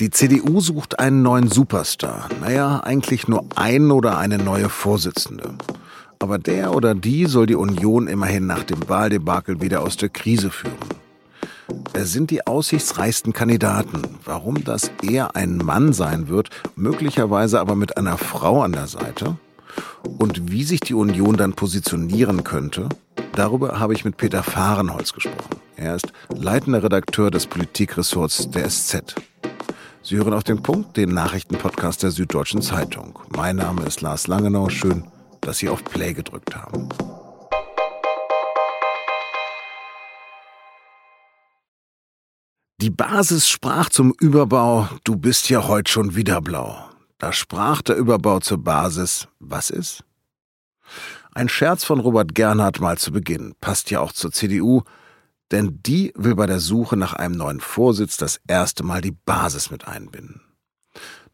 Die CDU sucht einen neuen Superstar. Naja, eigentlich nur einen oder eine neue Vorsitzende. Aber der oder die soll die Union immerhin nach dem Wahldebakel wieder aus der Krise führen. Wer sind die aussichtsreichsten Kandidaten? Warum das eher ein Mann sein wird, möglicherweise aber mit einer Frau an der Seite? Und wie sich die Union dann positionieren könnte? Darüber habe ich mit Peter Fahrenholz gesprochen. Er ist leitender Redakteur des Politikressorts der SZ. Sie hören auf den Punkt den Nachrichtenpodcast der Süddeutschen Zeitung. Mein Name ist Lars Langenau. Schön, dass Sie auf Play gedrückt haben. Die Basis sprach zum Überbau, du bist ja heute schon wieder blau. Da sprach der Überbau zur Basis, was ist? Ein Scherz von Robert Gernhardt mal zu Beginn, passt ja auch zur CDU, denn die will bei der Suche nach einem neuen Vorsitz das erste Mal die Basis mit einbinden.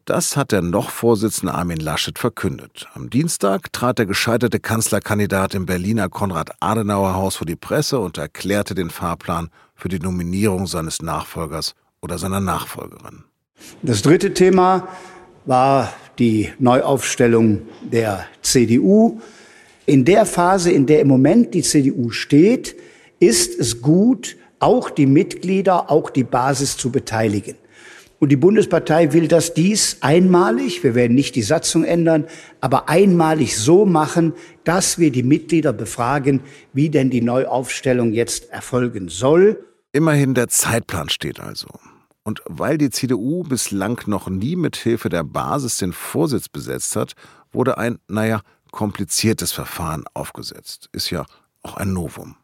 Das hat der noch Vorsitzende Armin Laschet verkündet. Am Dienstag trat der gescheiterte Kanzlerkandidat im Berliner Konrad-Adenauer-Haus vor die Presse und erklärte den Fahrplan für die Nominierung seines Nachfolgers oder seiner Nachfolgerin. Das dritte Thema war die Neuaufstellung der CDU. In der Phase, in der im Moment die CDU steht, ist es gut, auch die Mitglieder, auch die Basis zu beteiligen. Und die Bundespartei will das dies einmalig, wir werden nicht die Satzung ändern, aber einmalig so machen, dass wir die Mitglieder befragen, wie denn die Neuaufstellung jetzt erfolgen soll. Immerhin der Zeitplan steht also. Und weil die CDU bislang noch nie mit Hilfe der Basis den Vorsitz besetzt hat, wurde ein, naja, kompliziertes Verfahren aufgesetzt. Ist ja auch ein Novum.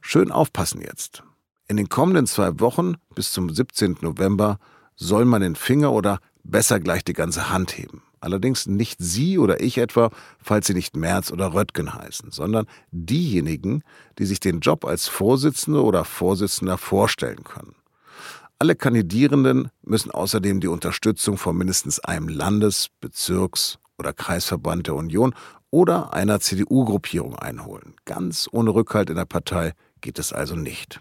Schön aufpassen jetzt. In den kommenden zwei Wochen bis zum 17. November soll man den Finger oder besser gleich die ganze Hand heben. Allerdings nicht Sie oder ich etwa, falls Sie nicht Merz oder Röttgen heißen, sondern diejenigen, die sich den Job als Vorsitzende oder Vorsitzender vorstellen können. Alle Kandidierenden müssen außerdem die Unterstützung von mindestens einem Landes-, Bezirks- oder Kreisverband der Union oder einer CDU-Gruppierung einholen. Ganz ohne Rückhalt in der Partei geht es also nicht.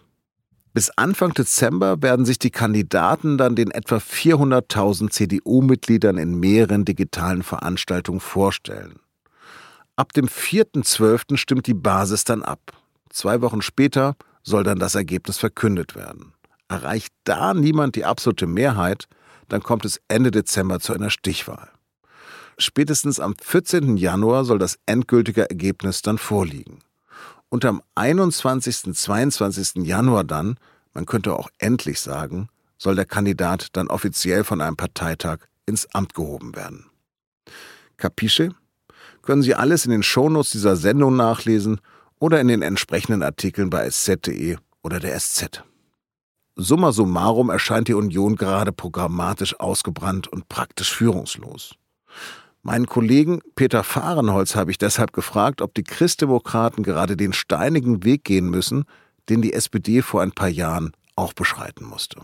Bis Anfang Dezember werden sich die Kandidaten dann den etwa 400.000 CDU-Mitgliedern in mehreren digitalen Veranstaltungen vorstellen. Ab dem 4.12. stimmt die Basis dann ab. Zwei Wochen später soll dann das Ergebnis verkündet werden. Erreicht da niemand die absolute Mehrheit, dann kommt es Ende Dezember zu einer Stichwahl. Spätestens am 14. Januar soll das endgültige Ergebnis dann vorliegen. Und am 21. 22. Januar dann, man könnte auch endlich sagen, soll der Kandidat dann offiziell von einem Parteitag ins Amt gehoben werden. Capisce? Können Sie alles in den Shownotes dieser Sendung nachlesen oder in den entsprechenden Artikeln bei sz.de oder der SZ. Summa summarum erscheint die Union gerade programmatisch ausgebrannt und praktisch führungslos. Meinen Kollegen Peter Fahrenholz habe ich deshalb gefragt, ob die Christdemokraten gerade den steinigen Weg gehen müssen, den die SPD vor ein paar Jahren auch beschreiten musste.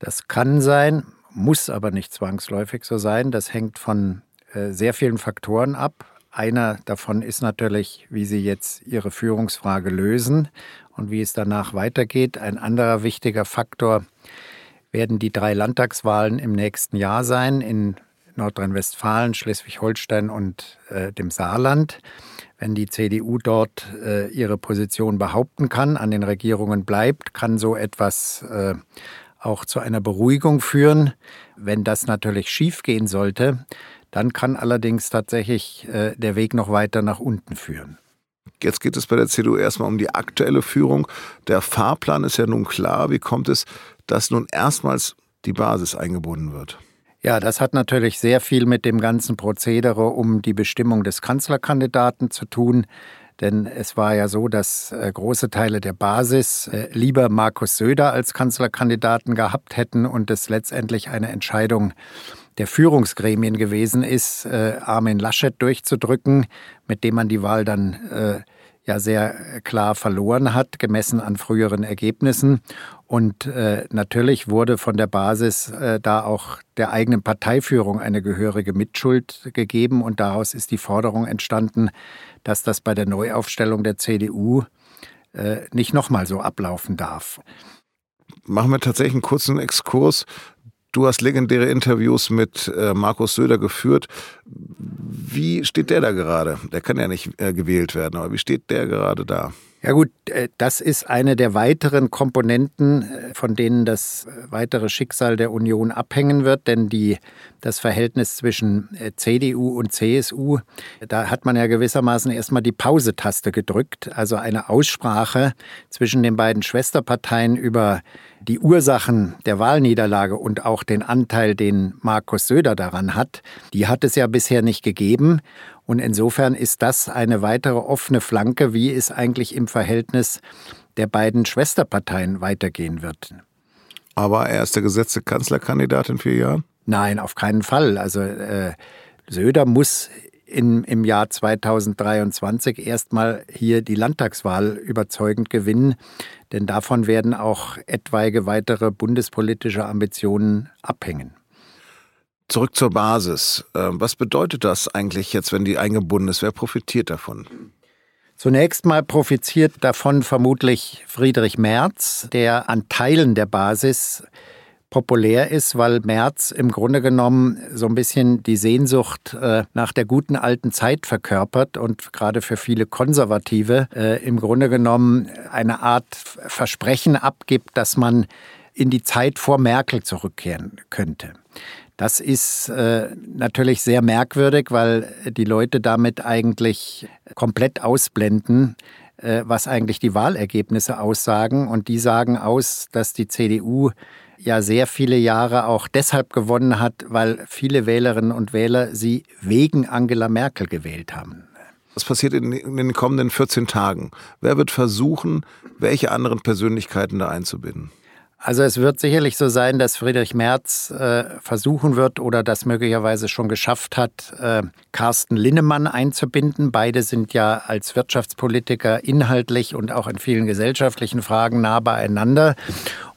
Das kann sein, muss aber nicht zwangsläufig so sein. Das hängt von äh, sehr vielen Faktoren ab. Einer davon ist natürlich, wie Sie jetzt Ihre Führungsfrage lösen und wie es danach weitergeht. Ein anderer wichtiger Faktor werden die drei Landtagswahlen im nächsten Jahr sein in Nordrhein-Westfalen, Schleswig-Holstein und äh, dem Saarland. Wenn die CDU dort äh, ihre Position behaupten kann, an den Regierungen bleibt, kann so etwas äh, auch zu einer Beruhigung führen. Wenn das natürlich schiefgehen sollte, dann kann allerdings tatsächlich äh, der Weg noch weiter nach unten führen. Jetzt geht es bei der CDU erstmal um die aktuelle Führung. Der Fahrplan ist ja nun klar. Wie kommt es, dass nun erstmals die Basis eingebunden wird? Ja, das hat natürlich sehr viel mit dem ganzen Prozedere um die Bestimmung des Kanzlerkandidaten zu tun. Denn es war ja so, dass äh, große Teile der Basis äh, lieber Markus Söder als Kanzlerkandidaten gehabt hätten und es letztendlich eine Entscheidung der Führungsgremien gewesen ist, äh, Armin Laschet durchzudrücken, mit dem man die Wahl dann ja sehr klar verloren hat, gemessen an früheren Ergebnissen. Und äh, natürlich wurde von der Basis äh, da auch der eigenen Parteiführung eine gehörige Mitschuld gegeben. Und daraus ist die Forderung entstanden, dass das bei der Neuaufstellung der CDU äh, nicht nochmal so ablaufen darf. Machen wir tatsächlich einen kurzen Exkurs. Du hast legendäre Interviews mit äh, Markus Söder geführt. Wie steht der da gerade? Der kann ja nicht äh, gewählt werden, aber wie steht der gerade da? Ja gut, äh, das ist eine der weiteren Komponenten, äh, von denen das äh, weitere Schicksal der Union abhängen wird, denn die, das Verhältnis zwischen CDU und CSU, da hat man ja gewissermaßen erstmal die Pausetaste gedrückt, also eine Aussprache zwischen den beiden Schwesterparteien über die Ursachen der Wahlniederlage und auch den Anteil, den Markus Söder daran hat, die hat es ja bisher nicht gegeben. Und insofern ist das eine weitere offene Flanke, wie es eigentlich im Verhältnis der beiden Schwesterparteien weitergehen wird. Aber er ist der gesetzte Kanzlerkandidat in vier Jahren? Nein, auf keinen Fall. Also äh, Söder muss in, im Jahr 2023 erstmal hier die Landtagswahl überzeugend gewinnen, denn davon werden auch etwaige weitere bundespolitische Ambitionen abhängen. Zurück zur Basis. Ähm, was bedeutet das eigentlich jetzt, wenn die eingebunden ist? Wer profitiert davon? Zunächst mal profitiert davon vermutlich Friedrich Merz, der an Teilen der Basis populär ist, weil Merz im Grunde genommen so ein bisschen die Sehnsucht äh, nach der guten alten Zeit verkörpert und gerade für viele Konservative äh, im Grunde genommen eine Art Versprechen abgibt, dass man in die Zeit vor Merkel zurückkehren könnte. Das ist äh, natürlich sehr merkwürdig, weil die Leute damit eigentlich komplett ausblenden, äh, was eigentlich die Wahlergebnisse aussagen. Und die sagen aus, dass die CDU ja sehr viele Jahre auch deshalb gewonnen hat, weil viele Wählerinnen und Wähler sie wegen Angela Merkel gewählt haben. Was passiert in, den kommenden 14 Tagen? Wer wird versuchen, welche anderen Persönlichkeiten da einzubinden? Also es wird sicherlich so sein, dass Friedrich Merz äh, versuchen wird oder das möglicherweise schon geschafft hat, äh, Carsten Linnemann einzubinden. Beide sind ja als Wirtschaftspolitiker inhaltlich und auch in vielen gesellschaftlichen Fragen nah beieinander.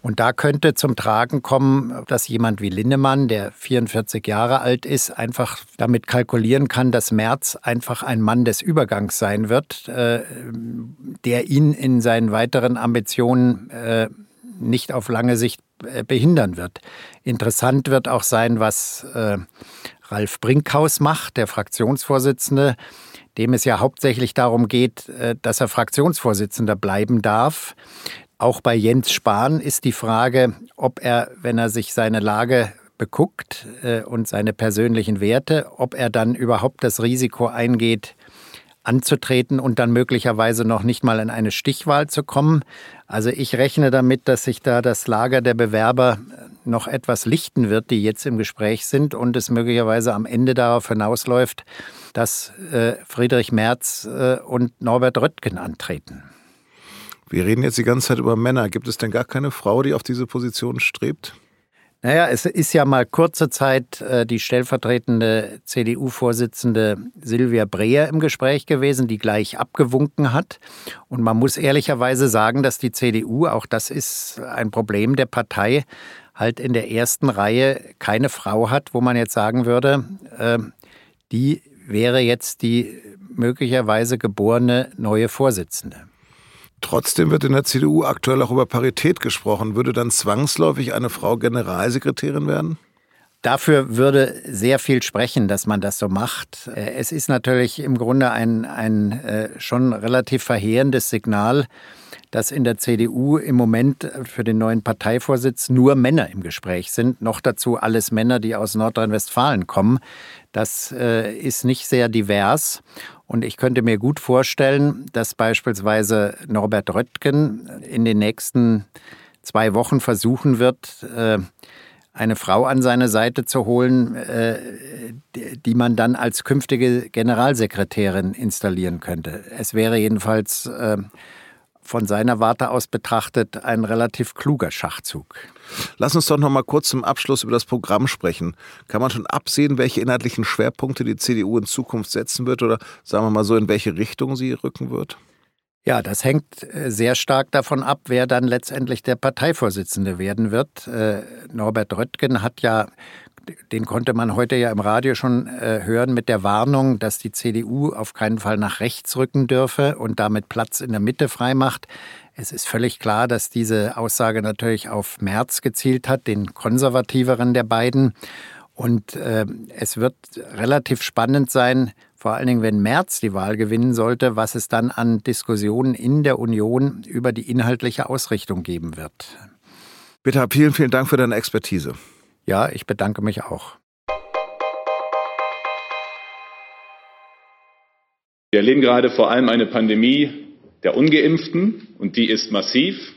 Und da könnte zum Tragen kommen, dass jemand wie Linnemann, der 44 Jahre alt ist, einfach damit kalkulieren kann, dass Merz einfach ein Mann des Übergangs sein wird, äh, der ihn in seinen weiteren Ambitionen äh, nicht auf lange Sicht äh, behindern wird. Interessant wird auch sein, was äh, Ralf Brinkhaus macht, der Fraktionsvorsitzende, dem es ja hauptsächlich darum geht, äh, dass er Fraktionsvorsitzender bleiben darf. Auch bei Jens Spahn ist die Frage, ob er, wenn er sich seine Lage beguckt äh, und seine persönlichen Werte, ob er dann überhaupt das Risiko eingeht, anzutreten und dann möglicherweise noch nicht mal in eine Stichwahl zu kommen. Also ich rechne damit, dass sich da das Lager der Bewerber noch etwas lichten wird, die jetzt im Gespräch sind und es möglicherweise am Ende darauf hinausläuft, dass äh, Friedrich Merz äh, und Norbert Röttgen antreten. Wir reden jetzt die ganze Zeit über Männer. Gibt es denn gar keine Frau, die auf diese Position strebt? Naja, es ist ja mal kurze Zeit äh, die stellvertretende CDU-Vorsitzende Silvia Breher im Gespräch gewesen, die gleich abgewunken hat. Und man muss ehrlicherweise sagen, dass die CDU, auch das ist ein Problem der Partei, halt in der ersten Reihe keine Frau hat, wo man jetzt sagen würde, äh, die wäre jetzt die möglicherweise geborene neue Vorsitzende. Trotzdem wird in der CDU aktuell auch über Parität gesprochen. Würde dann zwangsläufig eine Frau Generalsekretärin werden? Dafür würde sehr viel sprechen, dass man das so macht. Äh, es ist natürlich im Grunde ein, ein äh, schon relativ verheerendes Signal, dass in der CDU im Moment für den neuen Parteivorsitz nur Männer im Gespräch sind. Noch dazu alles Männer, die aus Nordrhein-Westfalen kommen. Das äh, ist nicht sehr divers. Und ich könnte mir gut vorstellen, dass beispielsweise Norbert Röttgen in den nächsten zwei Wochen versuchen wird, äh, eine Frau an seine Seite zu holen, äh, die man dann als künftige Generalsekretärin installieren könnte. Es wäre jedenfalls äh, von seiner Warte aus betrachtet ein relativ kluger Schachzug. Lass uns doch noch mal kurz zum Abschluss über das Programm sprechen. Kann man schon absehen, welche inhaltlichen Schwerpunkte die CDU in Zukunft setzen wird oder sagen wir mal so, in welche Richtung sie rücken wird? Ja, das hängt äh, sehr stark davon ab, wer dann letztendlich der Parteivorsitzende werden wird. Äh, Norbert Röttgen hat ja den konnte man heute ja im Radio schon äh, hören mit der Warnung, dass die CDU auf keinen Fall nach rechts rücken dürfe und damit Platz in der Mitte freimacht. Es ist völlig klar, dass diese Aussage natürlich auf Merz gezielt hat, den konservativeren der beiden. Und äh, es wird relativ spannend sein, vor allen Dingen, wenn Merz die Wahl gewinnen sollte, was es dann an Diskussionen in der Union über die inhaltliche Ausrichtung geben wird. Bitte, vielen, vielen Dank für deine Expertise. Ja, ich bedanke mich auch. Wir erleben gerade vor allem eine Pandemie der ungeimpften und die ist massiv.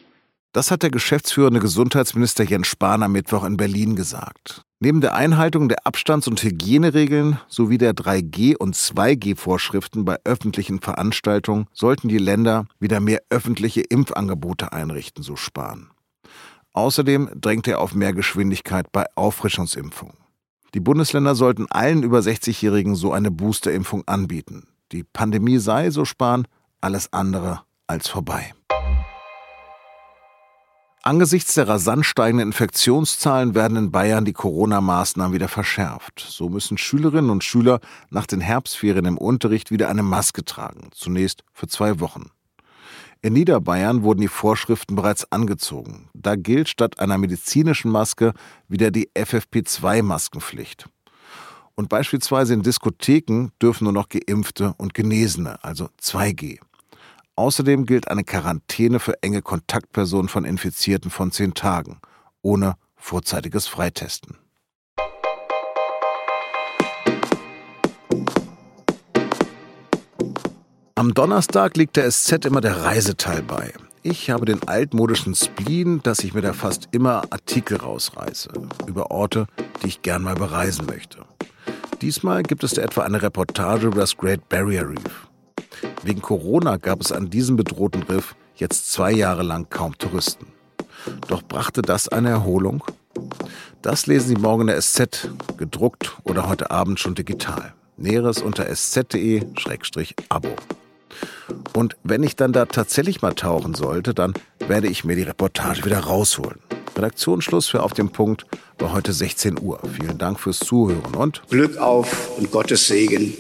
Das hat der geschäftsführende Gesundheitsminister Jens Spahn am Mittwoch in Berlin gesagt. Neben der Einhaltung der Abstands- und Hygieneregeln sowie der 3G- und 2G-Vorschriften bei öffentlichen Veranstaltungen sollten die Länder wieder mehr öffentliche Impfangebote einrichten, so Spahn. Außerdem drängt er auf mehr Geschwindigkeit bei Auffrischungsimpfungen. Die Bundesländer sollten allen über 60-Jährigen so eine Boosterimpfung anbieten. Die Pandemie sei, so Spahn, alles andere als vorbei. Angesichts der rasant steigenden Infektionszahlen werden in Bayern die Corona-Maßnahmen wieder verschärft. So müssen Schülerinnen und Schüler nach den Herbstferien im Unterricht wieder eine Maske tragen, zunächst für zwei Wochen. In Niederbayern wurden die Vorschriften bereits angezogen. Da gilt statt einer medizinischen Maske wieder die FFP2-Maskenpflicht. Und beispielsweise in Diskotheken dürfen nur noch Geimpfte und Genesene, also 2G. Außerdem gilt eine Quarantäne für enge Kontaktpersonen von Infizierten von zehn Tagen, ohne vorzeitiges Freitesten. Am Donnerstag liegt der SZ immer der Reiseteil bei. Ich habe den altmodischen Spleen, dass ich mir da fast immer Artikel rausreiße über Orte, die ich gern mal bereisen möchte. Diesmal gibt es da etwa eine Reportage über das Great Barrier Reef. Wegen Corona gab es an diesem bedrohten Riff jetzt zwei Jahre lang kaum Touristen. Doch brachte das eine Erholung? Das lesen Sie morgen in der SZ, gedruckt oder heute Abend schon digital. Näheres unter sz.de-abo. Und wenn ich dann da tatsächlich mal tauchen sollte, dann werde ich mir die Reportage wieder rausholen. Redaktionsschluss für Auf dem Punkt war heute 16 Uhr. Vielen Dank fürs Zuhören und Glück auf und Gottes Segen.